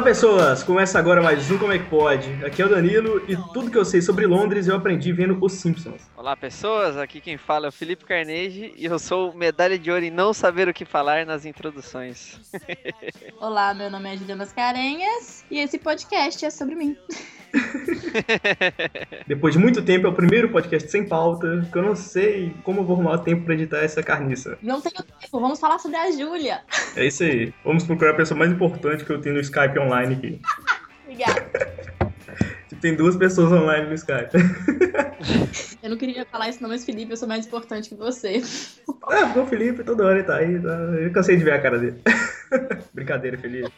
Olá pessoas, começa agora mais um Como é que pode? Aqui é o Danilo e tudo que eu sei sobre Londres eu aprendi vendo Os Simpsons. Olá pessoas, aqui quem fala é o Felipe Carnegie e eu sou medalha de ouro em não saber o que falar nas introduções. Olá, meu nome é Juliana Mascarenhas e esse podcast é sobre mim. Depois de muito tempo, é o primeiro podcast sem pauta, que eu não sei como eu vou arrumar tempo pra editar essa carniça. Não tenho tempo, vamos falar sobre a Júlia. É isso aí. Vamos procurar a pessoa mais importante que eu tenho no Skype online aqui. Obrigada. Tem duas pessoas online no Skype. Eu não queria falar isso não, mas Felipe, eu sou mais importante que você. Ah, porque o Felipe toda hora ele tá aí. Tá... Eu cansei de ver a cara dele. Brincadeira, Felipe.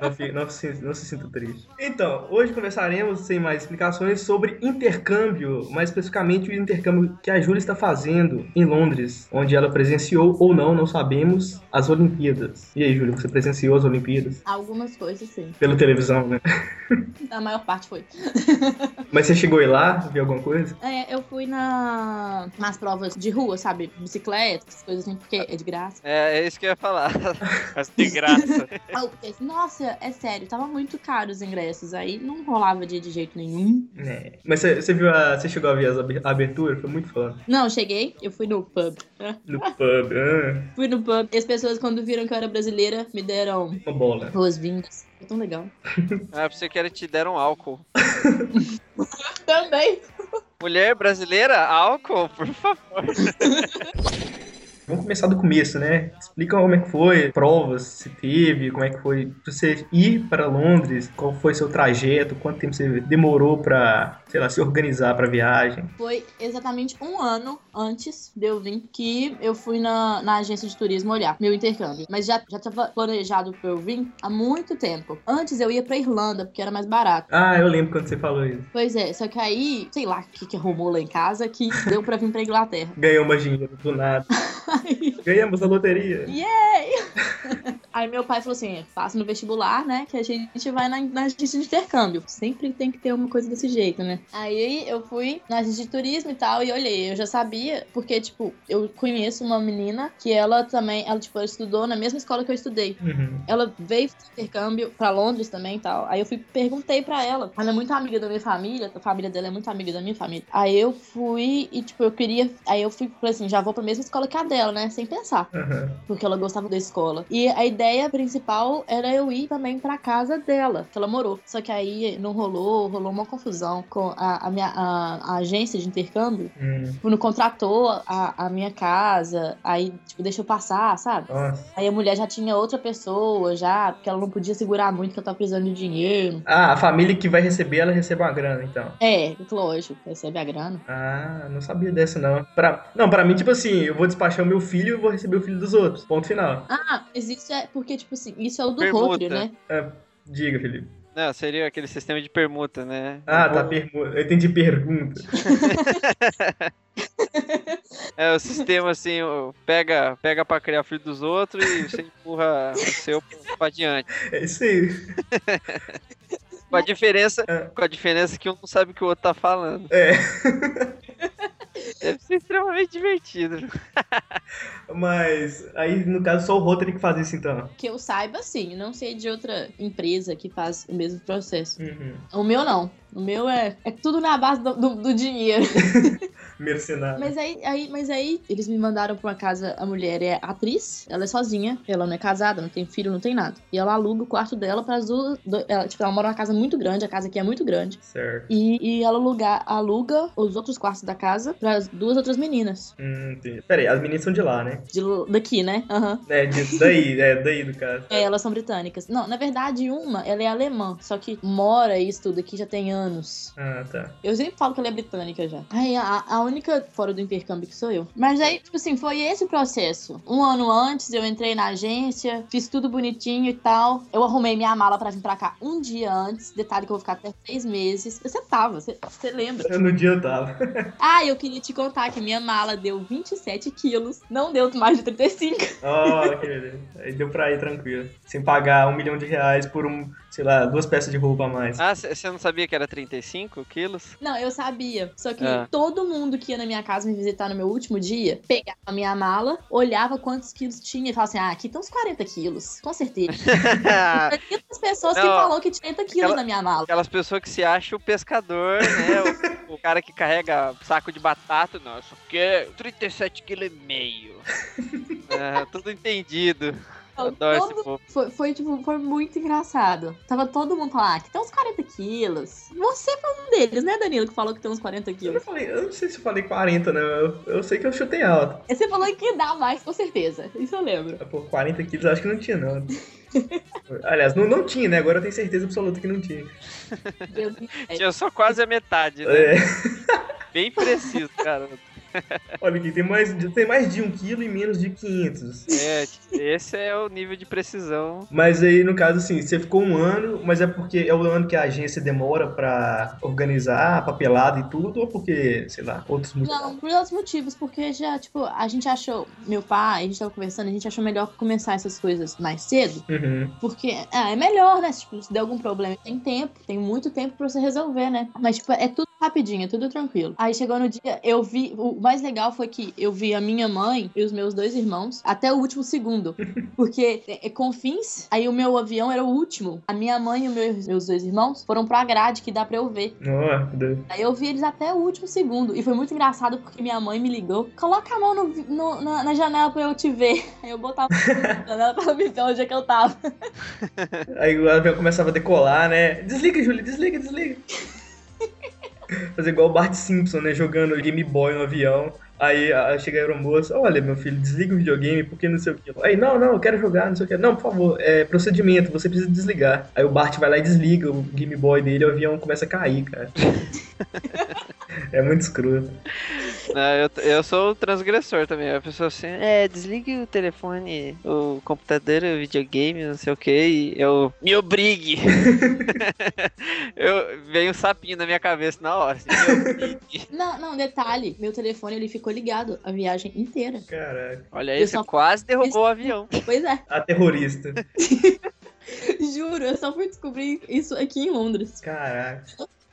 Não, fi- não se, não se sinta triste. Então, hoje conversaremos, sem mais explicações, sobre intercâmbio, mais especificamente o intercâmbio que a Júlia está fazendo em Londres, onde ela presenciou ou não, não sabemos, as Olimpíadas. E aí, Júlia, você presenciou as Olimpíadas? Algumas coisas, sim. Pela televisão, né? A maior parte foi. Mas você chegou aí lá, viu alguma coisa? É, eu fui na, nas provas de rua, sabe? Bicicleta, essas coisas assim, porque é de graça. É, é isso que eu ia falar. Mas de graça. Ah, eu pensei, Nossa, é sério, tava muito caro os ingressos, aí não rolava de, de jeito nenhum. É. Mas você, você viu a. Você chegou a ver a abertura? Foi muito foda. Não, cheguei, eu fui no pub. No pub. Ah, Fui no pub e as pessoas, quando viram que eu era brasileira, me deram uma bola. boas-vindas. Foi tão legal. Ah, pensei que era te deram álcool. Também. Mulher brasileira, álcool, por favor. Vamos começar do começo, né? Explica como é que foi, provas, se teve, como é que foi você ir para Londres, qual foi seu trajeto, quanto tempo você demorou pra, sei lá, se organizar pra viagem. Foi exatamente um ano antes de eu vir que eu fui na, na agência de turismo olhar meu intercâmbio. Mas já, já tava planejado pra eu vir há muito tempo. Antes eu ia pra Irlanda, porque era mais barato. Ah, eu lembro quando você falou isso. Pois é, só que aí, sei lá o que, que arrumou lá em casa que deu pra vir pra Inglaterra. Ganhou uma dinheiro do nada. Ganhamos a loteria. Yay! Aí meu pai falou assim: faça no vestibular, né? Que a gente vai na, na agência de intercâmbio. Sempre tem que ter uma coisa desse jeito, né? Aí eu fui na agência de turismo e tal, e olhei, eu já sabia, porque, tipo, eu conheço uma menina que ela também, ela, tipo, ela estudou na mesma escola que eu estudei. Uhum. Ela veio fazer intercâmbio pra Londres também e tal. Aí eu fui perguntei pra ela. Ela é muito amiga da minha família, a família dela é muito amiga da minha família. Aí eu fui e, tipo, eu queria. Aí eu fui, falei assim, já vou pra mesma escola que a dela, né? Sem pensar. Uhum. Porque ela gostava da escola. E a ideia principal era eu ir também pra casa dela, que ela morou. Só que aí não rolou, rolou uma confusão com a, a minha a, a agência de intercâmbio. Hum. Tipo, não contratou a, a minha casa, aí, tipo, deixou passar, sabe? Nossa. Aí a mulher já tinha outra pessoa, já, porque ela não podia segurar muito, que ela tava precisando de dinheiro. Ah, a família que vai receber, ela recebe uma grana, então. É, lógico, recebe a grana. Ah, não sabia dessa, não. Pra... Não, pra mim, tipo assim, eu vou despachar o meu filho e vou receber o filho dos outros. Ponto final. Ah, mas isso é porque, tipo assim, isso é o do Permuta. Rotary, né? Diga, Felipe. Não, seria aquele sistema de permuta, né? Ah, tá, pergunta. Eu entendi pergunta. É o sistema assim, pega, pega pra criar filho dos outros e você empurra o seu pra diante. É isso aí. Com a diferença, É. com a diferença que um não sabe o que o outro tá falando. É. Deve ser extremamente divertido. Mas aí, no caso, só o Rotary que faz isso, então. Que eu saiba, sim. Não sei de outra empresa que faz o mesmo processo. Uhum. O meu não. O meu é, é tudo na base do, do- do dinheiro. Mercenário. Mas aí, aí, mas aí, eles me mandaram pra uma casa. A mulher é atriz, ela é sozinha, ela não é casada, não tem filho, não tem nada. E ela aluga o quarto dela para as duas. do- ela, tipo, ela mora numa casa muito grande, a casa aqui é muito grande. Certo. E, e ela aluga, aluga os outros quartos da casa para as duas outras meninas. Hum, entendi. Pera aí, as meninas são de lá, né? De, daqui, né? Aham. É, de, daí, é, daí do caso. É, elas são britânicas. Não, na verdade, uma, ela é alemã, só que mora e estuda aqui já tem anos. Ah, tá. Eu sempre falo que ela é britânica já. Aí a, a única fora do intercâmbio que sou eu. Mas aí, tipo assim, foi esse o processo. Um ano antes eu entrei na agência, fiz tudo bonitinho e tal. Eu arrumei minha mala pra vir pra cá um dia antes. Detalhe que eu vou ficar até seis meses. Você tava, você você lembra? Eu, no dia eu tava. Ah, eu queria te contar que minha mala deu 27 quilos. Não deu mais de 35. Ó, que beleza. Aí deu pra ir tranquilo. Sem pagar um milhão de reais por um, sei lá, duas peças de roupa a mais. Ah, você não sabia que era 35 quilos? Não, eu sabia. Só que Ah. todo mundo que ia na minha casa me visitar no meu último dia pegava a minha mala, olhava quantos quilos tinha e falava assim: ah, aqui estão uns 40 quilos, com certeza. Tem as pessoas que Não, falou que tinha 30 quilos aquela- na minha mala. Aquelas pessoas que se acham o pescador, né? O, o cara que carrega saco de batata, não, isso aqui é 37 kg e meio. É, tudo entendido. Eu esse Todo- povo. Foi, foi, tipo, foi muito engraçado. Tava todo mundo falando, ah, que tem uns 40 quilos. Você foi um deles, né, Danilo, que falou que tem uns 40 Eu, não quilos. falei, eu não sei se eu falei 40, né? Eu, eu sei que eu chutei alto. Você falou que dá mais, com certeza. Isso eu lembro. Pô, 40 quilos eu acho que não tinha, não. Aliás, não, não tinha, né? Agora eu tenho certeza absoluta que não tinha. Tinha só quase a metade, né? É, Bem preciso, cara. olha aqui, tem mais, tem mais de 1 quilo e menos de 500. É, esse é o nível de precisão. Mas aí, no caso, assim, você ficou um ano, mas é porque é o ano que a agência demora pra organizar a papelada e tudo, ou porque, sei lá, outros motivos? Não, por outros motivos, porque já, tipo, a gente achou, meu pai, a gente tava conversando, a gente achou melhor começar essas coisas mais cedo, Uhum. porque ah, é melhor, né? Tipo, se der algum problema, tem tempo, tem muito tempo pra você resolver, né? Mas, tipo, é tudo rapidinho, é tudo tranquilo. Aí chegou no dia, eu vi, o mais legal foi que eu vi a minha mãe e os meus dois irmãos até o último segundo, porque é, com fins, aí o meu avião era o último, a minha mãe e os meus, meus dois irmãos foram pra grade que dá pra eu ver. Doido. Aí eu vi eles até o último segundo. E foi muito engraçado porque minha mãe me ligou. Coloca a mão no no- na, na janela pra eu te ver. Aí eu botava a mão na janela pra me ver onde é que eu tava. Aí o avião começava a decolar, né? Desliga, Júlia, desliga, desliga. Fazer igual o Bart Simpson, né? Jogando Game Boy no avião. Aí a- chega a aeromoça, olha, meu filho, desliga o videogame, porque não sei o que. Aí, não, não, eu quero jogar, não sei o que. Não, por favor, é procedimento, você precisa desligar. Aí o Bart vai lá e desliga o Game Boy dele, o avião começa a cair, cara. é muito escroto. Não, eu, eu sou o transgressor também. A pessoa assim, é, desligue o telefone, o computador, o videogame, não sei o que, e eu me obrigue. eu veio um sapinho na minha cabeça na hora. Assim, me obrigue. Não, não, detalhe. Meu telefone ele ficou ligado a viagem inteira. Caraca, Olha aí, Eu você só- quase derrubou o avião. Pois é, a terrorista. juro, eu só fui descobrir isso aqui em Londres. Caraca.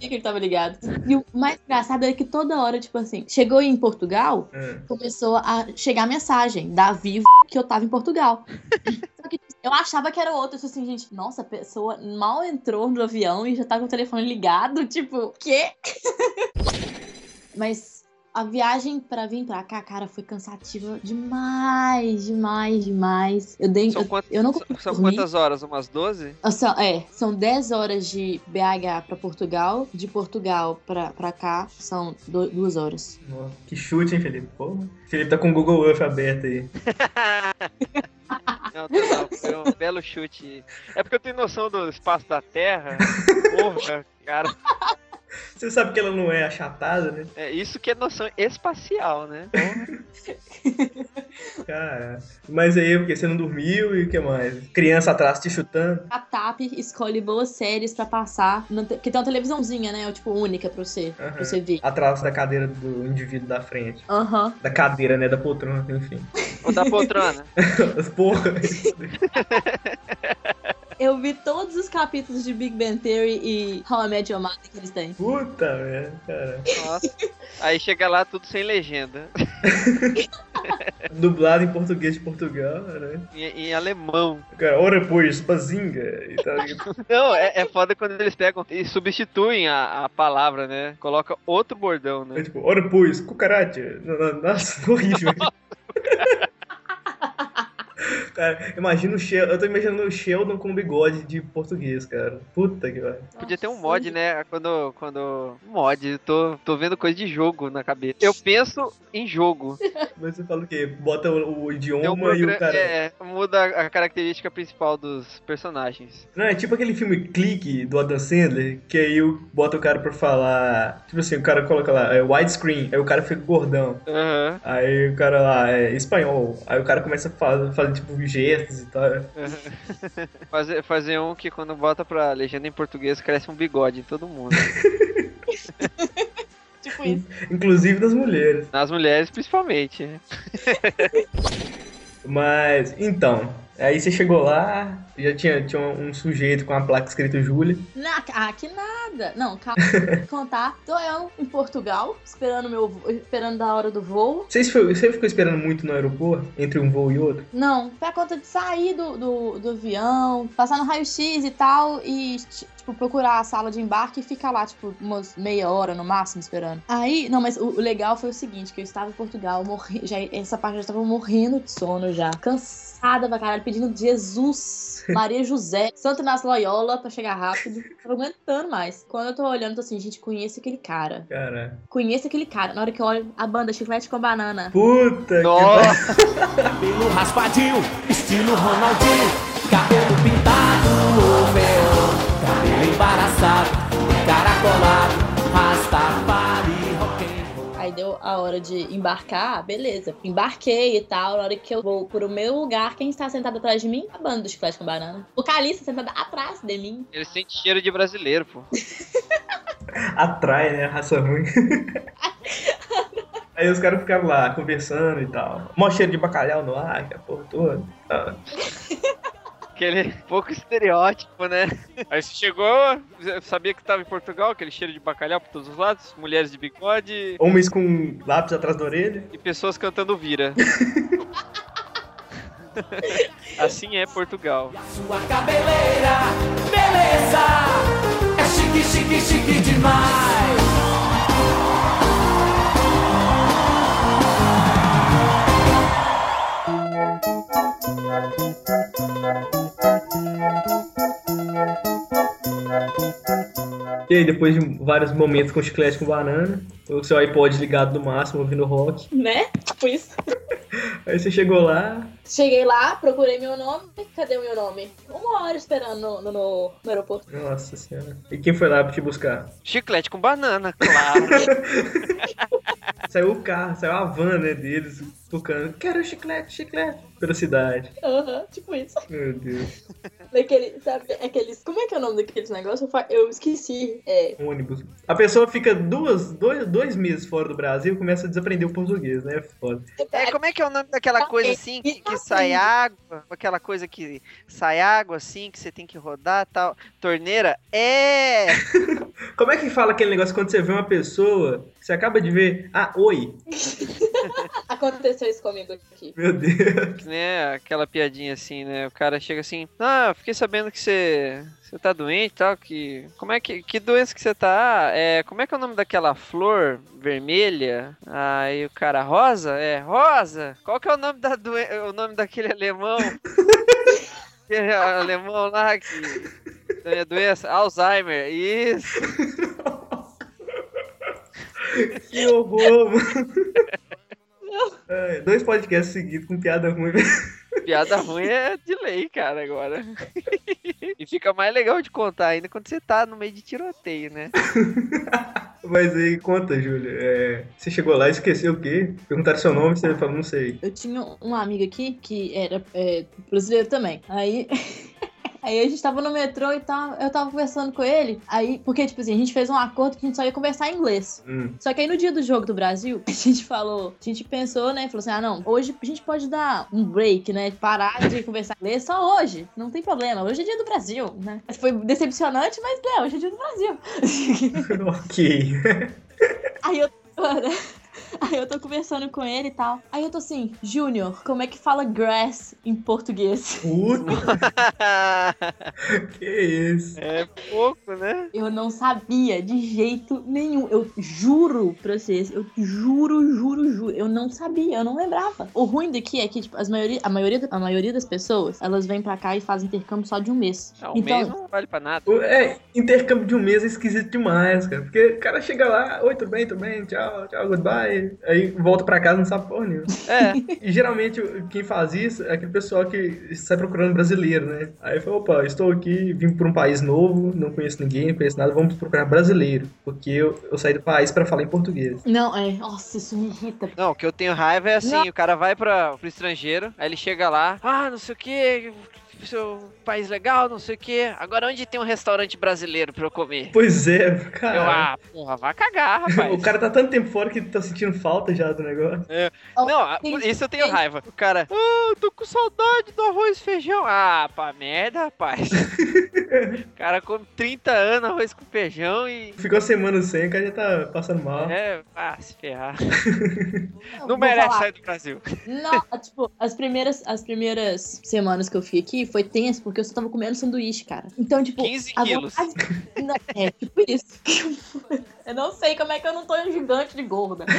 Que ele tava ligado? E o mais engraçado é que toda hora, tipo assim, chegou em Portugal, Ah, começou a chegar mensagem da Vivo que eu tava em Portugal. Só que eu achava que era outro. Assim, gente, nossa, a pessoa mal entrou no avião e já tá com o telefone ligado. Tipo, quê? Mas a viagem pra vir pra cá, cara, foi cansativa demais, demais, demais. Eu dei. São, eu, eu não são- dormir. quantas horas? Umas 12? Ah, São, é, são 10 horas de BH pra Portugal. De Portugal pra, pra cá são do- duas horas. ó, que chute, hein, Felipe? Pô, Felipe tá com o Google Earth aberto aí. Não, total, foi um belo chute. É porque eu tenho noção do espaço da Terra. Porra, cara. Você sabe que ela não é achatada, né? É isso que é noção espacial, né? Cara, mas aí porque você não dormiu e o que mais? Criança atrás te chutando. A TAP escolhe boas séries pra passar. na te- Porque tem uma televisãozinha, né? Tipo, única pra você, Aham. pra você ver. Atrás da cadeira do indivíduo da frente. Aham. Da cadeira, né? Da poltrona, enfim. Ou da poltrona. Porra. Eu vi todos os capítulos de Big Bang Theory e How I Met Your Mother que eles têm. Puta merda, cara. Nossa. Aí chega lá tudo sem legenda. Dublado em português de Portugal, né? Em, em alemão. Cara, ora pois, bazinga. Não, é, é foda quando eles pegam e substituem a, a palavra, né? Coloca outro bordão, É né? tipo, ora pois, cucaracha. Nossa, horrível. Cara, imagina o Sheldon. Eu tô imaginando o Sheldon com bigode de português, cara. Puta que vai. Podia ter um mod, né? Quando. quando mod, tô, tô vendo coisa de jogo na cabeça. Eu penso em jogo. Mas você fala o quê? Bota o, o idioma um e o cara. É, muda a característica principal dos personagens. Não, é tipo aquele filme Clique do Adam Sandler, que aí o- bota o cara pra falar. Tipo assim, o cara coloca lá, é widescreen, aí o cara fica gordão. Aham. Aí o cara lá é espanhol. Aí o cara começa a fazer, tipo gestos e tal. Fazer, fazer um que quando bota pra legenda em português cresce um bigode em todo mundo. Tipo isso. Inclusive das mulheres. Nas mulheres, principalmente. Mas, então, Aí você chegou lá, já tinha, tinha um sujeito com a placa escrito Júlia. Na, ah, que nada. Não, calma. Vou contar. Tô eu em Portugal, esperando meu esperando da hora do voo. Você, foi- você ficou esperando muito no aeroporto, entre um voo e outro? Não, pra conta de sair do, do, do avião, passar no raio-x e tal, e tipo, procurar a sala de embarque e ficar lá, tipo, umas meia hora no máximo esperando. Aí, não, mas o, o legal foi o seguinte, que eu estava em Portugal, morri, já, essa parte eu já tava morrendo de sono já, cansada pra caralho, pedindo Jesus, Maria José, Santo Inácio Loyola pra chegar rápido. Não tava aguentando mais. Quando eu tô olhando, tô assim, gente, conheço aquele cara. Cara. Conheço aquele cara. Na hora que eu olho a banda Chiclete com Banana. Puta Nossa, Cabelo raspadinho, estilo Ronaldinho. Cabelo pintado, embaraçado, caracolado. Rastafari, rock and roll. Aí deu a hora de embarcar, beleza. Embarquei e tal. Na hora que eu vou pro meu lugar, quem está sentado atrás de mim? A banda do Chiclete com Banana. O Calista sentada atrás de mim. ele sente cheiro de brasileiro, pô. atrai, né? A raça ruim. Aí os caras ficaram lá conversando e tal. Mó cheiro de bacalhau no ar, que a porra toda. Ah, Aquele pouco estereótipo, né? Aí você chegou, sabia que tava em Portugal, aquele cheiro de bacalhau por todos os lados, mulheres de bigode Homens com lápis atrás da orelha. e pessoas cantando vira. assim é Portugal. Sua cabeleira, beleza. É chique, chique, chique demais. E aí, depois de vários momentos com chiclete com banana, o seu iPod ligado no máximo, ouvindo rock. Né? Tipo isso. Aí você chegou lá, Cheguei lá, procurei meu nome. Cadê o meu nome? Uma hora esperando no, no, no- aeroporto. nossa senhora. E quem foi lá pra te buscar? Chiclete com banana, claro. Saiu o carro, saiu a van, né, deles, tocando. Quero chiclete, chiclete. Pela cidade. Aham, tipo isso. Meu Deus. Daquele, sabe, aqueles. Como é que é o nome daqueles negócios? Eu, esqueci. É. Ônibus. A pessoa fica duas, dois, dois meses fora do Brasil e começa a desaprender o português, né? Foda. É, como é que é o nome daquela coisa assim que, que sai água? Aquela coisa que sai água assim, que você tem que rodar tal. Torneira? É! Como é que fala aquele negócio quando você vê uma pessoa, você acaba de ver, ah, oi. Aconteceu isso comigo aqui. Meu Deus. né? Aquela piadinha assim, né? O cara chega assim, ah, eu fiquei sabendo que você. Você tá doente e tal, que. Como é que. Que doença que você tá? Ah, é. Como é que é o nome daquela flor vermelha? Aí o cara, rosa? É, rosa! Qual que é o nome da doen... o nome daquele alemão? Aquele alemão lá que. a doença? Alzheimer, isso! Que horror, mano. Ai, dois podcasts seguidos com piada ruim. Piada ruim é de lei, cara, agora. e fica mais legal de contar ainda quando você tá no meio de tiroteio, né? Mas aí, conta, Júlia. é, você chegou lá e esqueceu o quê? Perguntaram seu nome, você falou, não sei. Eu tinha um amigo aqui que era é, brasileiro também. Aí. Aí a gente tava no metrô e tal, eu tava conversando com ele. Aí, porque, tipo assim, a gente fez um acordo que a gente só ia conversar em inglês. Hum. Só que aí no dia do jogo do Brasil, a gente falou, a gente pensou, né? Falou assim: ah, não, hoje a gente pode dar um break, né? Parar de conversar em inglês só hoje. Não tem problema. Hoje é dia do Brasil, né? Foi decepcionante, mas é, hoje é dia do Brasil. ok. Aí eu. Aí eu tô conversando com ele e tal. Aí eu tô assim, Júnior, como é que fala grass em português? Puta, que isso. É pouco, né? Eu não sabia de jeito nenhum. Eu juro pra vocês, eu juro, juro, juro. Eu não sabia, eu não lembrava. O ruim daqui é que, tipo, as maioria, a, maioria, a maioria das pessoas, elas vêm pra cá e fazem intercâmbio só de um mês. Não, então, mês não vale pra nada. O- É, intercâmbio de um mês é esquisito demais, cara. Porque o cara chega lá, oi, tudo bem, tudo bem, tchau, tchau, goodbye. Aí volta pra casa e não sabe porra nenhuma. É, E geralmente o- quem faz isso é aquele pessoal que sai procurando brasileiro, né? Aí fala, opa, estou aqui, vim por um país novo, não conheço ninguém, não conheço nada, vamos procurar brasileiro. Porque eu, eu saí do país pra falar em português. não, é. Nossa, isso me irrita. não, o que eu tenho raiva é assim, o cara vai pra, pro estrangeiro, aí ele chega lá, ah, não sei o que, seu país legal, não sei o que. Agora onde tem um restaurante brasileiro pra eu comer? Pois é, Eu, cara. ah, porra, vai cagar, O rapaz. cara tá tanto tempo fora que tá sentindo falta já do negócio. Ó, Não, a- tem- isso eu tenho raiva. O cara, ah, eu tô com saudade do arroz e feijão. Ah, pra merda, rapaz. o cara come 30 anos arroz com feijão e. Ficou semana sem, o cara já tá passando mal. É, ah, se ferrar. Não vou merece falar. sair do Brasil. Não, tipo, as primeiras, as primeiras semanas que eu fui aqui foi tenso, porque eu só tava comendo sanduíche, cara. Então, tipo. 15 a quilos. vontade- Não, é, tipo isso. Eu não sei como é que eu não tô um gigante de gorda.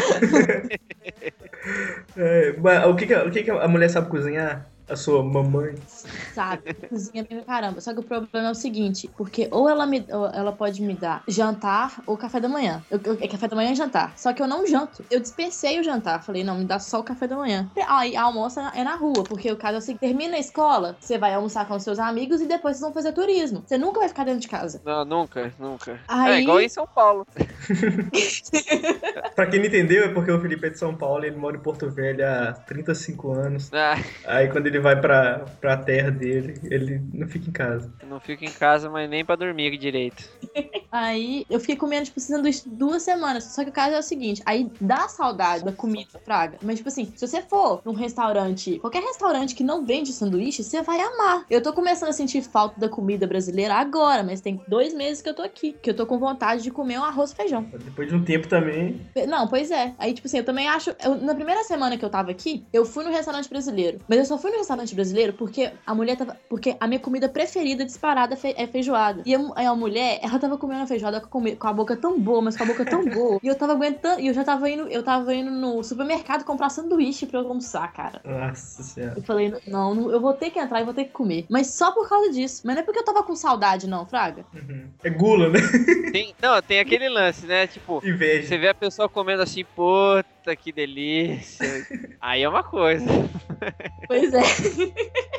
É, mas o que, que, o que, que a mulher sabe cozinhar? A sua mamãe. Sabe? Cozinha bem pra caramba. Só que o problema é o seguinte, porque ou ela, me, ou ela pode me dar jantar ou café da manhã. Eu, eu- é café da manhã e jantar. Só que eu não janto. Eu dispensei o jantar. Falei, não, me dá só o café da manhã. Aí a almoça é na rua, porque o caso é assim, termina a escola, você vai almoçar com seus amigos e depois vocês vão fazer turismo. Você nunca vai ficar dentro de casa. Não, nunca, nunca. É Aí- igual em São Paulo. Pra quem não entendeu, é porque o Felipe é de São Paulo, ele mora em Porto Velho há 35 anos. Ah, Aí quando ele vai pra, pra terra dele, ele não fica em casa. eu não fico em casa, mas nem pra dormir direito. Aí eu fiquei comendo, tipo, sanduíche duas semanas. Só que o caso é o seguinte: aí dá saudade da comida, Fraga. Mas, tipo assim, se você for num restaurante, qualquer restaurante que não vende sanduíche, você vai amar. Eu tô começando a sentir falta da comida brasileira agora, mas tem dois meses que eu tô aqui. Que eu tô com vontade de comer um arroz e feijão. Depois de um tempo também. Não, pois é. Aí, tipo assim, eu também acho. eu- na primeira semana que eu tava aqui, eu fui no restaurante brasileiro. Mas eu só fui no restaurante brasileiro porque a mulher tava. Porque a minha comida preferida disparada é feijoada. E a, a mulher, ela tava comendo a feijoada com, com a boca tão boa, mas com a boca tão boa. e eu tava aguentando. E eu já tava indo. Eu tava indo no supermercado comprar sanduíche pra eu almoçar, cara. Nossa senhora. Eu falei, não, não, eu vou ter que entrar e vou ter que comer. Mas só por causa disso. Mas não é porque eu tava com saudade, não, Fraga. Uhum. É gula, né? Tem, não, tem aquele lance, né? Tipo, Inveja. você vê a pessoa comendo assim, puta, que delícia. Aí é uma coisa. Pois é.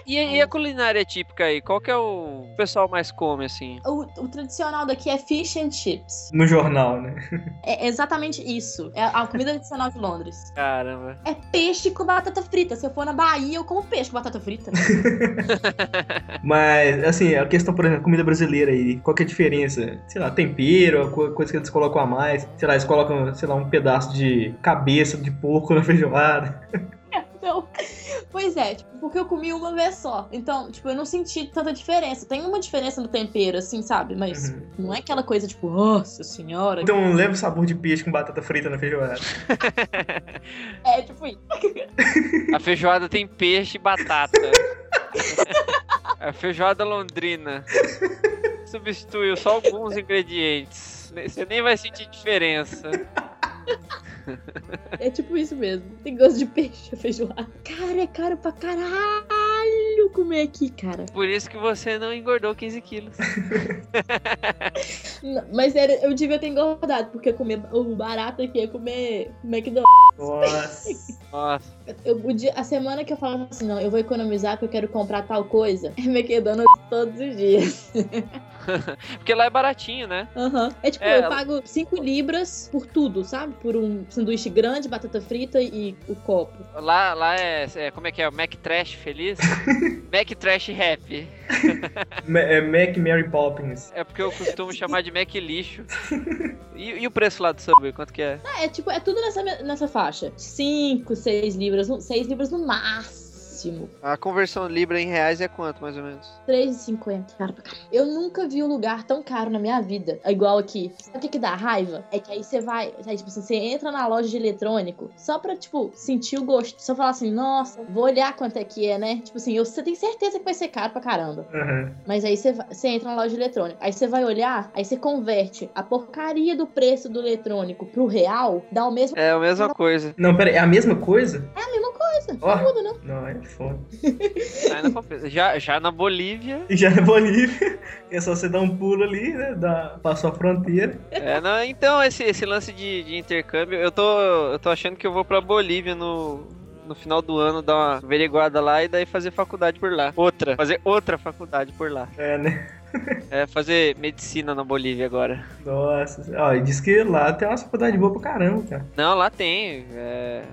E, e a culinária típica aí? Qual que é o pessoal mais come, assim? O, o tradicional daqui é fish and chips. No jornal, né? É exatamente isso. É a comida tradicional de Londres. Caramba. É peixe com batata frita. Se eu for na Bahia, eu como peixe com batata frita. Mas, assim, a questão, por exemplo, comida brasileira aí, qual que é a diferença? Sei lá, tempero, co- coisa que eles colocam a mais. Sei lá, eles colocam, sei lá, um pedaço de cabeça de porco na feijoada. Então, pois é, tipo, porque eu comi uma vez só. Então, tipo, eu não senti tanta diferença. Tem uma diferença no tempero, assim, sabe? Mas Uhum. não é aquela coisa, tipo, nossa senhora. Então, um leve sabor de peixe com batata frita na feijoada. É, tipo, isso. A feijoada tem peixe e batata. A feijoada londrina. Substituiu só alguns ingredientes. Você nem vai sentir diferença. É tipo isso mesmo. Tem gosto de peixe, a feijoada. Cara, é caro pra caralho comer aqui, cara. Por isso que você não engordou 15 quilos. Não, Mas era, eu devia ter engordado, porque comer o barato aqui é comer McDonald's. Nossa. Nossa. Eu, dia- a semana que eu falo assim, não, eu vou economizar porque eu quero comprar tal coisa, é McDonald's todos os dias. Porque lá é baratinho, né? Aham. É tipo, É, eu pago 5 libras por tudo, sabe? Por um sanduíche grande, batata frita e o copo. Lá, lá é, é- Como é que é? O Mac Trash feliz? Mac Trash Happy. É Mac Mary Poppins. É porque eu costumo chamar de Mac lixo. E, e o preço lá do Subway? Quanto que é? Ah, é tipo, é tudo nessa, nessa faixa. 5, 6 libras, 6 libras no máximo. A conversão Libra em reais é quanto, mais ou menos? 3,50. Cara. Eu nunca vi um lugar tão caro na minha vida. É igual aqui. Sabe o que, que dá raiva? É que aí você vai. Aí, tipo, assim, você entra na loja de eletrônico só pra, tipo, sentir o gosto. Só falar assim, nossa, vou olhar quanto é que é, né? Tipo assim, eu- você tem certeza que vai ser caro pra caramba. Aham. Mas aí você, vai- você entra na loja de eletrônico. Aí você vai olhar, aí você converte a porcaria do preço do eletrônico pro real, dá o mesmo. É a mesma coisa. Não, pera é a mesma coisa? É a mesma coisa. Ó. Não muda, não. Não, é foda. Compensa. Já, já na Bolívia. Já na Bolívia, é só você dar um pulo ali, né? Dar, passou a fronteira. É, não, então, esse, esse lance de, de intercâmbio, eu tô, eu tô achando que eu vou pra Bolívia no, no final do ano, dar uma averiguada lá e daí fazer faculdade por lá. Outra. Fazer outra faculdade por lá. É, né? É, fazer medicina na Bolívia agora. Nossa. Ó, e diz que lá tem uma faculdade boa pra caramba, cara. Não, lá tem. É,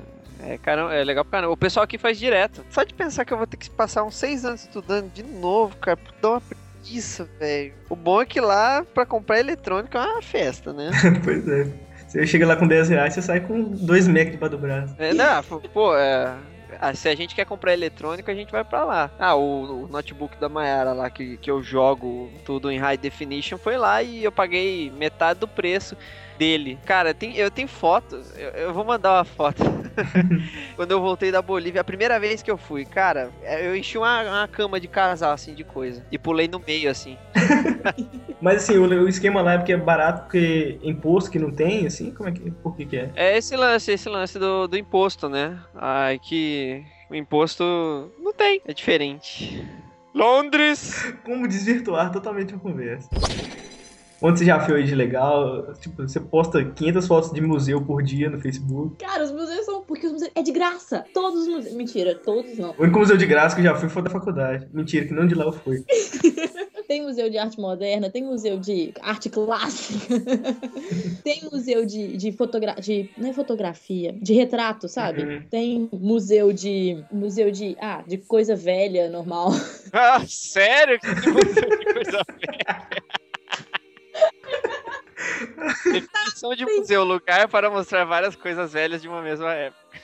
é, caramba, é legal pra caramba. O pessoal aqui faz direto. Só de pensar que eu vou ter que passar uns seis anos estudando de novo, cara, dá uma preguiça, velho. O bom é que lá, pra comprar eletrônico, é uma festa, né? pois é. Você chega lá com 10 reais, você sai com 2 megas debaixo do braço. É, não, pô, é. ah, se a gente quer comprar eletrônico, a gente vai pra lá. Ah, o, o notebook da Mayara lá, que, que eu jogo tudo em high definition, foi lá e eu paguei metade do preço dele. Cara, tem, eu tenho fotos, eu, eu vou mandar uma foto. Quando eu voltei da Bolívia, a primeira vez que eu fui, cara, eu enchi uma, uma cama de casal, assim, de coisa. E pulei no meio, assim. Mas assim, o, o esquema lá é porque é barato, porque imposto que não tem, assim, como é que. Por que, que é? É esse lance, esse lance do, do imposto, né? Ai, que o imposto não tem, é diferente. Londres! Como desvirtuar totalmente a conversa. Onde você já foi de legal? Tipo, você posta 500 fotos de museu por dia no Facebook. Cara, os museus são. Porque os museus. É de graça. Todos os museus. Mentira, todos não. O único museu de graça que eu já fui foi da faculdade. Mentira, que não de lá eu fui. Tem museu de arte moderna, tem museu de arte clássica, tem museu de, de fotografia. Não é fotografia, de retrato, sabe? Uhum. Tem museu de. Museu de. Ah, de coisa velha, normal. Ah, sério? Que museu de coisa velha? Definição de museu, lugar para mostrar várias coisas velhas de uma mesma época.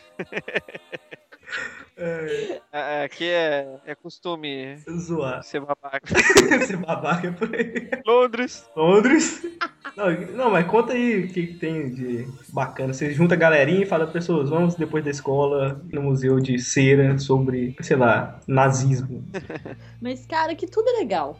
É, É, Aqui é, é costume zoar. ser babaca. Ser babaca por aí. Londres. Londres. Não, não, mas conta aí o que, que tem de bacana. Você junta a galerinha e fala, pessoas, vamos depois da escola no museu de cera sobre, sei lá, nazismo. Mas, cara, que tudo é legal.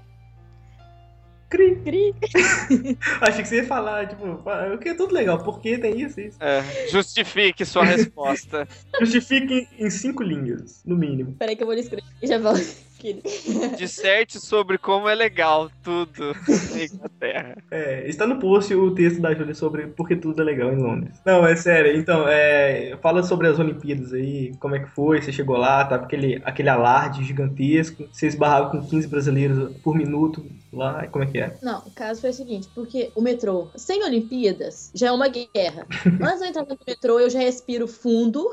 Cri. Cri. Achei que você ia falar, tipo, o que é tudo legal, por que tem isso, isso? É, justifique sua resposta. Justifique em, cinco linhas, no mínimo. Peraí que eu vou lhe escrever. Já falo. Que- Disserte sobre como é legal tudo na Inglaterra. É, está no post o texto da Júlia sobre por que tudo é legal em Londres. Não, é sério, então, é, fala sobre as Olimpíadas aí, como é que foi, você chegou lá, tava aquele, aquele alarde gigantesco, você esbarrava com 15 brasileiros por minuto lá, como é que é? Não, o caso foi o seguinte, porque o metrô, sem Olimpíadas, já é uma guerra. Antes de eu entrar no metrô, eu já respiro fundo,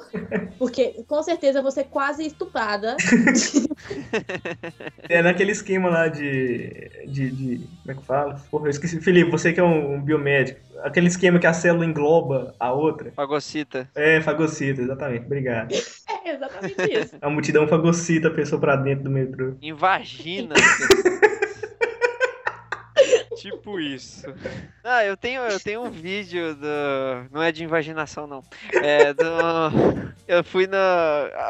porque com certeza eu vou ser quase estuprada. É naquele esquema lá de, de, de- como é que fala? Porra, eu esqueci, Felipe, você que é um, um biomédico, aquele esquema que a célula engloba a outra. Fagocita. É, fagocita, exatamente, obrigado. É exatamente isso. A multidão fagocita a pessoa pra dentro do metrô. Em vagina. tipo isso. Ah, eu tenho, eu tenho um vídeo do. Não é de invaginação, não. É do. Eu fui na.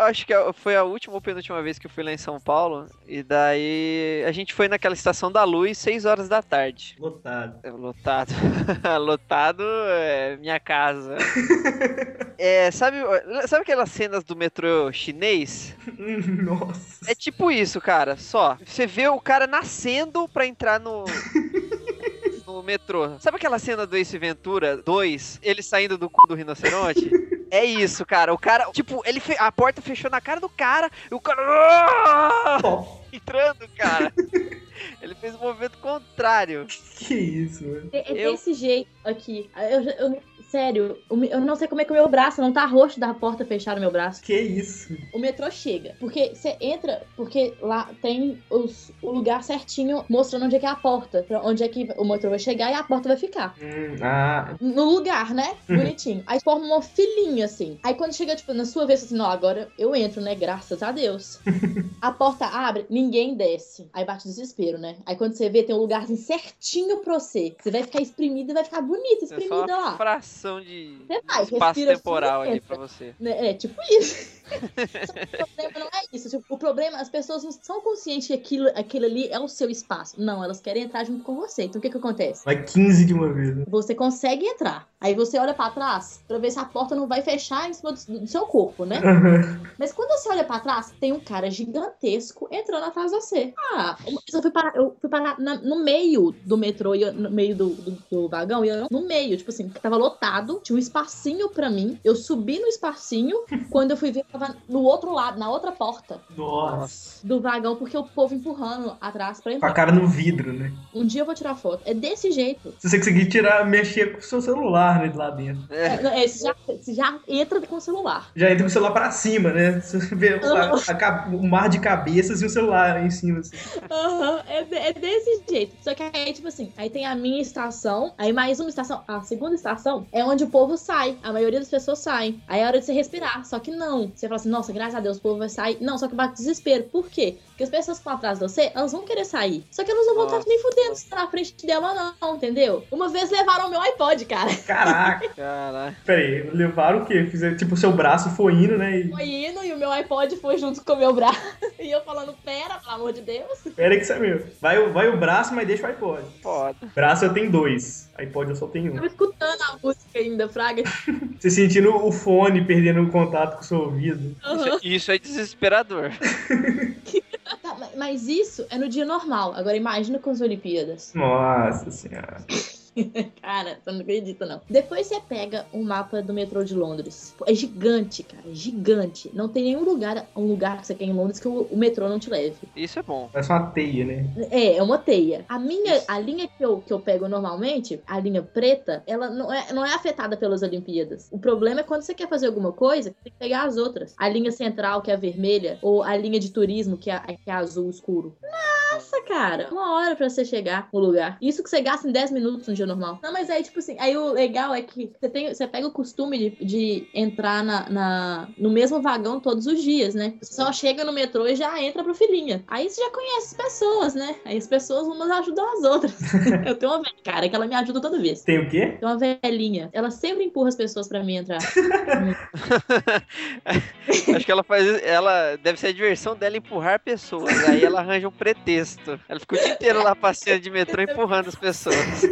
Acho que foi a última ou penúltima vez que eu fui lá em São Paulo. E daí a gente foi naquela estação da luz, 6 horas da tarde. Lotado. É, Lotado. Lotado é minha casa. É, sabe, sabe aquelas cenas do metrô chinês? Nossa. É tipo isso, cara. Só. Você vê o cara nascendo pra entrar no. Metrô. Sabe aquela cena do Ace Ventura 2? Ele saindo do cu do rinoceronte? É isso, cara. O cara, tipo, ele fe- a porta fechou na cara do cara e o cara. Top. Entrando, cara. Ele fez o movimento contrário. Que isso, mano. É, é Eu- desse jeito aqui. Eu, já- eu- sério, o eu não sei como é que o meu braço não tá roxo da porta fechar no meu braço. Que isso? O metrô chega. Porque você entra, porque lá tem os- o lugar certinho mostrando onde é que é a porta. Pra onde é que o metrô vai chegar e a porta vai ficar. Hum, ah, No lugar, né? Bonitinho. Aí forma uma filinha assim. Aí quando chega, tipo, na sua vez, assim, não, agora eu entro, né? Graças a Deus. a porta abre, ninguém desce. Aí bate desespero, né? Aí quando você vê, tem um lugarzinho certinho pra você. Você vai ficar espremida e vai ficar bonita, É só espremida uma lá. fração de Você vai, espaço respira temporal fundo, ali pra você. Né, É, tipo isso. O problema não é isso. Tipo, o problema, as pessoas não são conscientes que aquilo, aquilo ali é o seu espaço. Não, elas querem entrar junto com você. Então o que que acontece? vai 15 de uma vez. né? Você consegue entrar. Aí você olha pra trás pra ver se a porta não vai fechar em cima do, do seu corpo, né? Mas quando você olha pra trás, tem um cara gigantesco entrando atrás de você. Ah, eu fui parar, eu fui parar na- no meio do metrô, e eu- no meio do, do- do vagão, e eu no meio, tipo assim, tava lotado, tinha um espacinho pra mim. Eu subi no espacinho, quando eu fui ver, no outro lado, na outra porta Nossa. do vagão, porque o povo empurrando atrás pra Com a entrar. cara no vidro, né? Um dia eu vou tirar foto. É desse jeito. Se você conseguir tirar, mexer com o seu celular, né, de lá dentro. É, não, é, você, já, você já entra com o celular. Já entra com o celular pra cima, né? Você vê a- a ca- o mar de cabeças e o celular em cima, assim. Aham, é, é desse jeito. Só que aí, tipo assim, aí tem a minha estação, aí mais uma estação. A segunda estação é onde o povo sai. A maioria das pessoas saem. Aí é hora de você respirar. Só que não. Você fala assim, nossa, graças a Deus, o povo vai sair. Não, só que bate desespero. Por quê? Porque as pessoas que estão atrás de você, elas vão querer sair. Só que elas não vão estar nem fudendo se tá na frente dela, não, entendeu? Uma vez levaram o meu iPod, cara. Caraca. Caralho. Pera aí, levaram o quê? Fizeram, tipo, o seu braço foi indo, né? E... Foi indo e o meu iPod foi junto com o meu braço. E eu falando, pera, pelo amor de Deus. Pera que isso é meu. Vai, o- vai o braço, mas deixa o iPod. Foda. Braço eu tenho dois. iPod eu só tenho um. Tava escutando a música ainda, Fraga. Você sentindo o fone perdendo o contato com o seu ouvido. Aham. Isso, isso é desesperador. Tá, ma- mas isso é no dia normal. Agora imagina com as Olimpíadas. Nossa senhora. Cara, você não acredita, não. Depois você pega um mapa do metrô de Londres. É gigante, cara. É gigante. Não tem nenhum lugar, um lugar que você quer em Londres que o, o metrô não te leve. Isso é bom. Parece uma teia, né? É, é uma teia. A minha, a linha que eu, que eu pego normalmente, a linha preta, ela não é, não é afetada pelas Olimpíadas. O problema é quando você quer fazer alguma coisa, tem que pegar as outras. A linha central, que é a vermelha, ou a linha de turismo, que é, que é azul escuro. Nossa, cara, uma hora pra você chegar no lugar. Isso que você gasta em 10 minutos no dia normal. Não, mas aí, tipo assim, aí o legal é que você, tem, você pega o costume de, de entrar na, na- no mesmo vagão todos os dias, né? Você só chega no metrô e já entra pro filinha. Aí você já conhece as pessoas, né? Aí as pessoas umas ajudam as outras. Eu tenho uma velha, cara, que ela me ajuda toda vez. Tem o quê? Tem uma velhinha. Ela sempre empurra as pessoas pra mim entrar. Acho que ela faz. Ela deve ser a diversão dela empurrar pessoas. Aí ela arranja um pretexto. Ela fica o dia inteiro lá passeando de metrô empurrando as pessoas.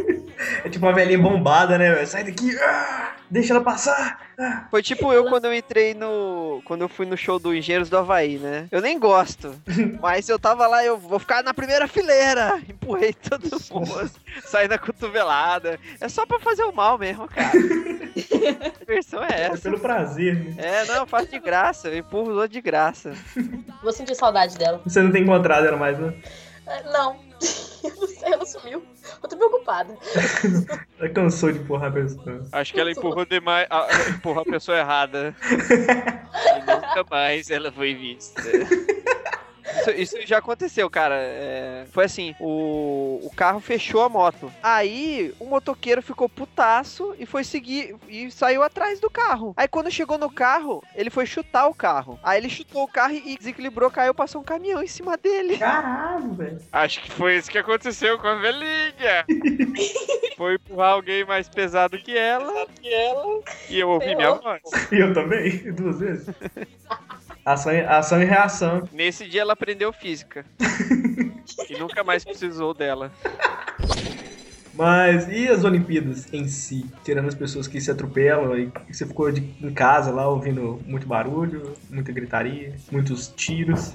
É tipo uma velhinha bombada, né? Sai daqui! ah! deixa ela passar! Foi tipo eu quando eu entrei no. Quando eu fui no show do Engenheiros do Havaí, né? Eu nem gosto. Mas eu tava lá, eu vou ficar na primeira fileira. Empurrei todo mundo. Saí na cotovelada. É só pra fazer o mal mesmo, cara. A diversão é É essa. pelo prazer, né? É, não, eu faço de graça. Eu empurro os outros de graça. Vou sentir saudade dela. Você não tem encontrado ela mais, né? É, Não. Eu não sei, ela sumiu. Eu tô preocupada. Ela cansou de empurrar a pessoa. Acho que ela empurrou demais. empurrou a pessoa errada. e nunca mais ela foi vista. Isso, isso já aconteceu, cara. É, foi assim: o, o carro fechou a moto. Aí o motoqueiro ficou putaço e foi seguir e saiu atrás do carro. Aí quando chegou no carro, ele foi chutar o carro. Aí ele chutou o carro e desequilibrou, caiu, passou um caminhão em cima dele. Caralho, velho. Acho que foi isso que aconteceu com a velhinha. foi empurrar alguém mais pesado que ela, que ela e eu ouvi minha voz. E eu também, duas vezes. Ação, e- ação e reação. Nesse dia ela aprendeu física. e nunca mais precisou dela. Mas e as Olimpíadas em si? Tirando as pessoas que se atropelam e que você ficou de- em casa lá ouvindo muito barulho, muita gritaria, muitos tiros.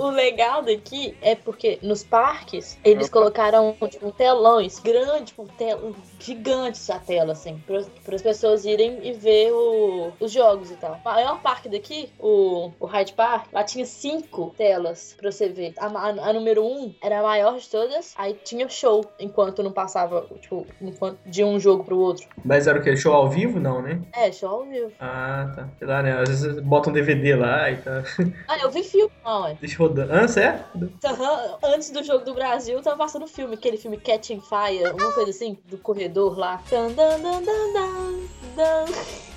O legal daqui é porque nos parques eles colocaram tipo, telões grandes, tipo, tel gigantes a tela, assim, para as pessoas irem e ver o- os jogos e tal. O maior parque daqui, o, o Hyde Park, lá tinha cinco telas pra você ver. A, a- a número um era a maior de todas, aí tinha show enquanto não passava, tipo, enquanto, de um jogo pro outro. Mas era o que? Show ao vivo? Não, né? É, show ao vivo. Ah, tá. Sei lá, né? Às vezes botam um DVD lá e tá. Ah, eu vi filme, não, é. Deixa rodando. Ah, sério? Aham, Antes do jogo do Brasil, tava passando filme, aquele filme Catching Fire, uma coisa assim, do corredor lá. Dan, dan, dan, dan, dan, dan.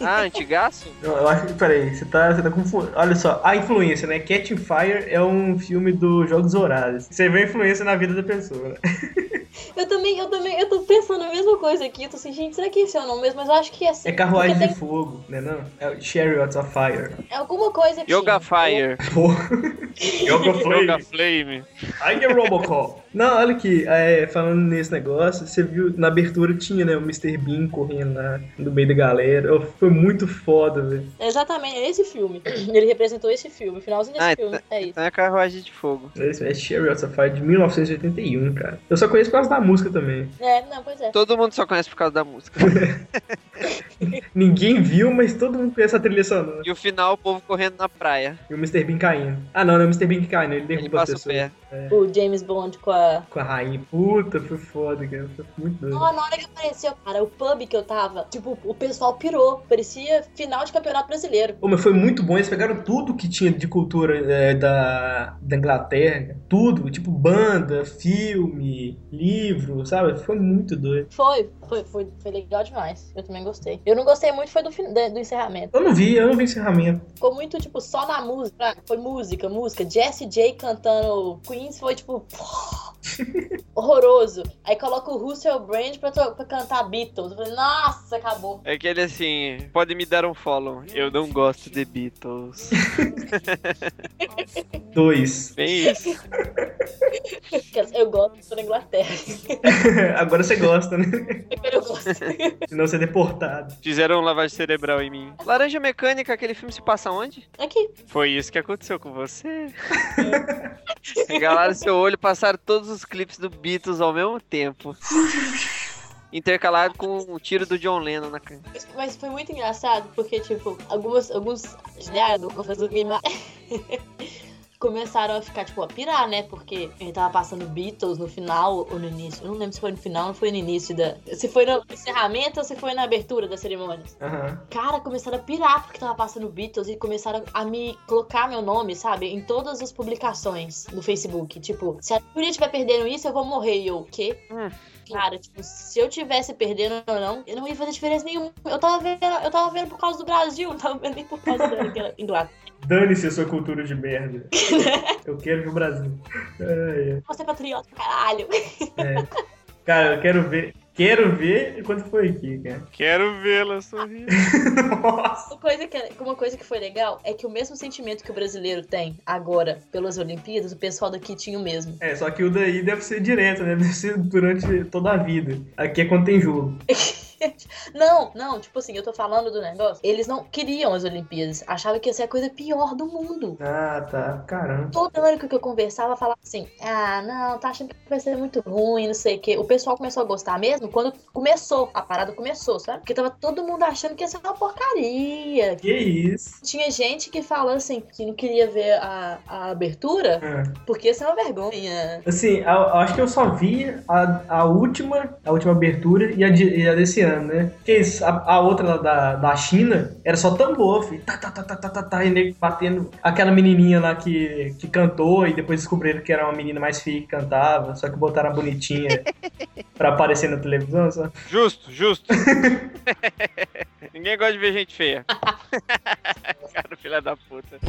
Ah, antigaço? Não, eu acho que. Peraí, você tá, você tá confundindo. Olha só, a influência, né? Catching Fire é um filme dos Jogos Horários. Você vê a influência na vida da pessoa, né? Eu também, eu também, eu tô pensando a mesma coisa aqui. Eu tô assim, gente, será que esse é o nome mesmo? Mas eu acho que é assim. É Carruagem de Fogo, né? Não? É o Chariots of Fire. tem é alguma coisa que. Yoga Fire. Yoga Yoga Flame. Flame. I get Robocall. Não, olha aqui, é, falando nesse negócio, você viu, na abertura tinha, né, o Mr. Bean correndo lá no meio da galera. Foi muito foda, velho. Exatamente, é esse filme. Ele representou esse filme, o finalzinho desse Ah, filme. É isso. Então é carruagem de fogo. É isso, é Chariots of Fire de 1981, cara. Eu só conheço por causa da música também. É, não, pois é. Todo mundo só conhece por causa da música. Ninguém viu, mas todo mundo conhece a trilha sonora. E o final, o povo correndo na praia. E o Mr. Bean caindo. Ah, não, não é o Mr. Bean que cai, né? Ele Ele derruba as passa o pessoas. pé. O James Bond com a. Com a rainha. Puta, foi foda, cara. Foi muito doido. Ó, na hora que apareceu, cara, o pub que eu tava, tipo, o pessoal pirou. Parecia final de campeonato brasileiro. Ô, mas foi muito bom, eles pegaram tudo que tinha de cultura é, da, da Inglaterra, tudo, tipo banda, filme, livro, sabe? Foi muito doido. Foi, foi, foi, foi legal demais. Eu também gostei. Eu não gostei muito, foi do, do encerramento. Eu não vi, eu não vi encerramento. Ficou muito, tipo, só na música. Foi música, música. Jessie J cantando Queens foi, tipo, horroroso. Aí coloca o Russell Brand pra, pra cantar Beatles. Eu falei, nossa, acabou. É aquele assim, pode me dar um follow. Eu não gosto de Beatles. Dois. Bem isso. Eu gosto da Inglaterra. Agora você gosta, né? Eu gosto. Senão você é deportado. Fizeram lavagem cerebral em mim. Laranja Mecânica, aquele filme se passa onde? Aqui. Foi isso que aconteceu com você. Regalaram seu olho, passaram todos os clipes do Beatles ao mesmo tempo. Intercalado com o tiro do John Lennon na cara. Mas- Mas foi muito engraçado, porque, tipo, algumas, alguns. né, do professor Guimar começaram a ficar, tipo, a pirar, né? Porque ele tava passando Beatles no final ou no início. Eu não lembro se foi no final ou foi no início da. Se foi no encerramento ou se foi na abertura da cerimônia. Aham. Cara, começaram a pirar porque tava passando Beatles e começaram a me colocar meu nome, sabe? Em todas as publicações no Facebook. Tipo, se a Julia estiver perdendo isso, eu vou morrer. E eu, o quê? Hum. Cara, tipo, se eu tivesse perdendo ou não, eu não ia fazer diferença nenhuma. Eu tava vendo, eu tava vendo por causa do Brasil, não tava vendo nem por causa da Ingl- Inglaterra. Dane-se a sua cultura de merda. Eu quero ver o Brasil. Ai, Você é patriota, caralho. É. Cara, eu quero ver. Quero ver quando foi aqui, cara. Quero vê-la sorrir. Nossa. Uma coisa, que, uma coisa que foi legal é que o mesmo sentimento que o brasileiro tem agora pelas Olimpíadas, o pessoal daqui tinha o mesmo. É, só que o daí deve ser direto, né? Deve ser durante toda a vida. Aqui é quando tem jogo. Não, não, tipo assim, eu tô falando do negócio. Eles não queriam as Olimpíadas. Achavam que ia ser a coisa pior do mundo. Ah, tá. Caramba. Toda hora que eu conversava, falava assim: ah, não, tá achando que vai ser muito ruim, não sei o quê. O pessoal começou a gostar mesmo quando começou, a parada começou, sabe? Porque tava todo mundo achando que ia ser uma porcaria. Que isso? Tinha gente que falou assim, que não queria ver a, a abertura Ah. porque ia ser uma vergonha. Assim, eu, eu acho que eu só vi a, a última, a última abertura e a, de- e a desse ano, né? Porque isso, a, a outra lá da, da China era só tambor, filho. Tá, tá, tá, tá, tá, tá, tá, e nego batendo. Aquela menininha lá que, que cantou e depois descobriram que era uma menina mais feia que cantava, só que botaram a bonitinha pra aparecer na televisão, só. Justo, justo. Ninguém gosta de ver gente feia. Cara, filha da puta.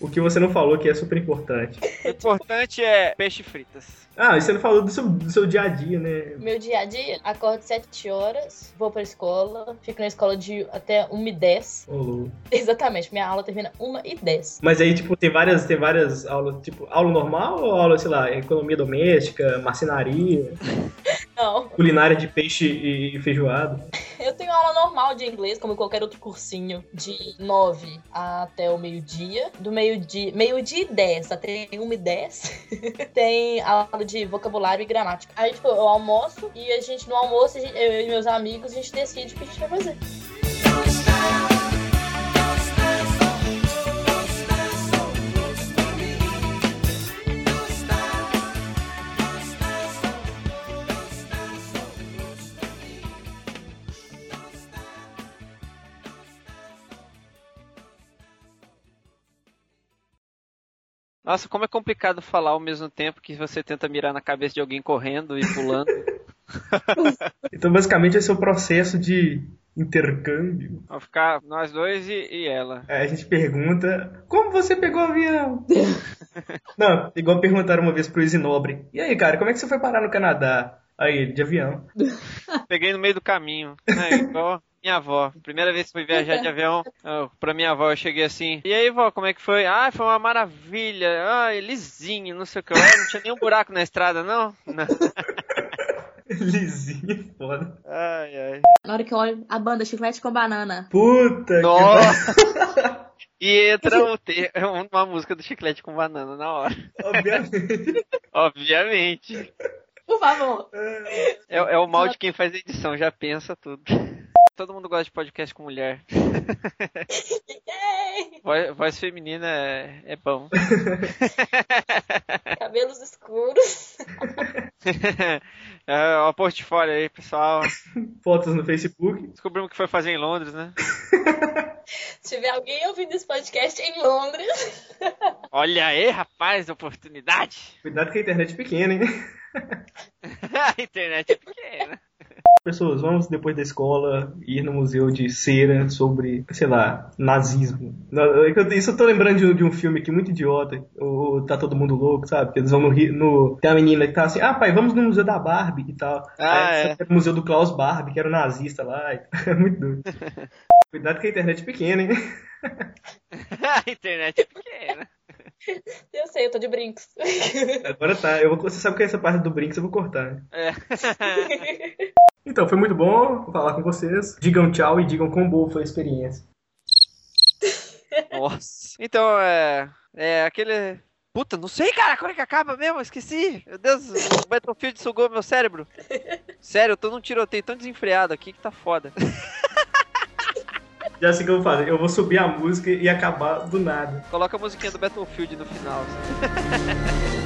O que você não falou que é super importante. O importante é peixe fritas. Ah, e você não falou do seu, do seu dia a dia, né? Meu dia a dia, acordo 7 horas, vou pra escola, fico na escola de até 1 e 10. Ô, louco. Exatamente, minha aula termina 1 e 10. Mas aí, tipo, tem várias, tem várias aulas, tipo, aula normal ou aula, sei lá, economia doméstica, marcenaria, Não, culinária de peixe e feijoada? Normal de inglês, como qualquer outro cursinho, de 9 até o meio-dia. Do meio-dia, meio-dia e 10 até 1 e 10. tem aula de vocabulário e gramática. Aí, tipo, eu almoço e a gente, no almoço, gente- eu e meus amigos, a gente decide o que a gente vai fazer. Nossa, como é complicado falar ao mesmo tempo que você tenta mirar na cabeça de alguém correndo e pulando. Então, basicamente, esse é o processo de intercâmbio. Vai ficar nós dois e, e ela. Aí a gente pergunta, como você pegou o avião? Não, igual perguntaram uma vez pro Isinobre. E aí, cara, como é que você foi parar no Canadá? Aí, de avião. Peguei no meio do caminho. É, igual minha avó. Primeira vez que fui viajar de avião, eu, pra minha avó eu cheguei assim. E aí, vó, como é que foi? Ah, foi uma maravilha. Ah, lisinho, não sei o que. Ah, não tinha nenhum buraco na estrada, não? Não. Lisinho, foda. Ai, ai. Na hora que eu olho a banda Chiclete com Banana. Puta Nossa! E entra te- uma música do chiclete com banana na hora. que... Obviamente. Obviamente. Por favor. É, é o mal de quem faz edição, já pensa tudo. Todo mundo gosta de podcast com mulher. Voz, voz feminina é, é bom. Cabelos escuros. é, ó, o portfólio aí, pessoal. Fotos no Facebook. Descobrimos o que foi fazer em Londres, né? Se tiver alguém ouvindo esse podcast em Londres. Olha aí, rapaz, oportunidade. Cuidado que a internet é pequena, hein? a internet é pequena. Pessoas, vamos depois da escola ir no museu de cera sobre, sei lá, nazismo. É Isso eu tô lembrando de um, de um filme aqui muito idiota. O Tá Todo Mundo Louco, sabe? Que eles vão no, no. Tem a menina que tá assim, ah, pai, vamos no museu da Barbie e tal. Ah, é. o museu do Klaus Barbie, que era o nazista lá. É muito doido. Cuidado que a internet é pequena, hein? a internet é pequena. Eu sei, eu tô de brincos. Agora tá. Eu vou, você sabe que essa parte do Brinks eu vou cortar. né? É. Então, foi muito bom falar com vocês. Digam tchau e digam quão boa foi a experiência. Nossa. Então, é. É aquele. Puta, não sei, cara, como é que acaba mesmo? Esqueci. Meu Deus, o Battlefield sugou meu cérebro. Sério, eu tô num tiroteio tão desenfreado aqui que tá foda. Já sei o que eu vou fazer. Eu vou subir a música e acabar do nada. Coloca a musiquinha do Battlefield no final. assim.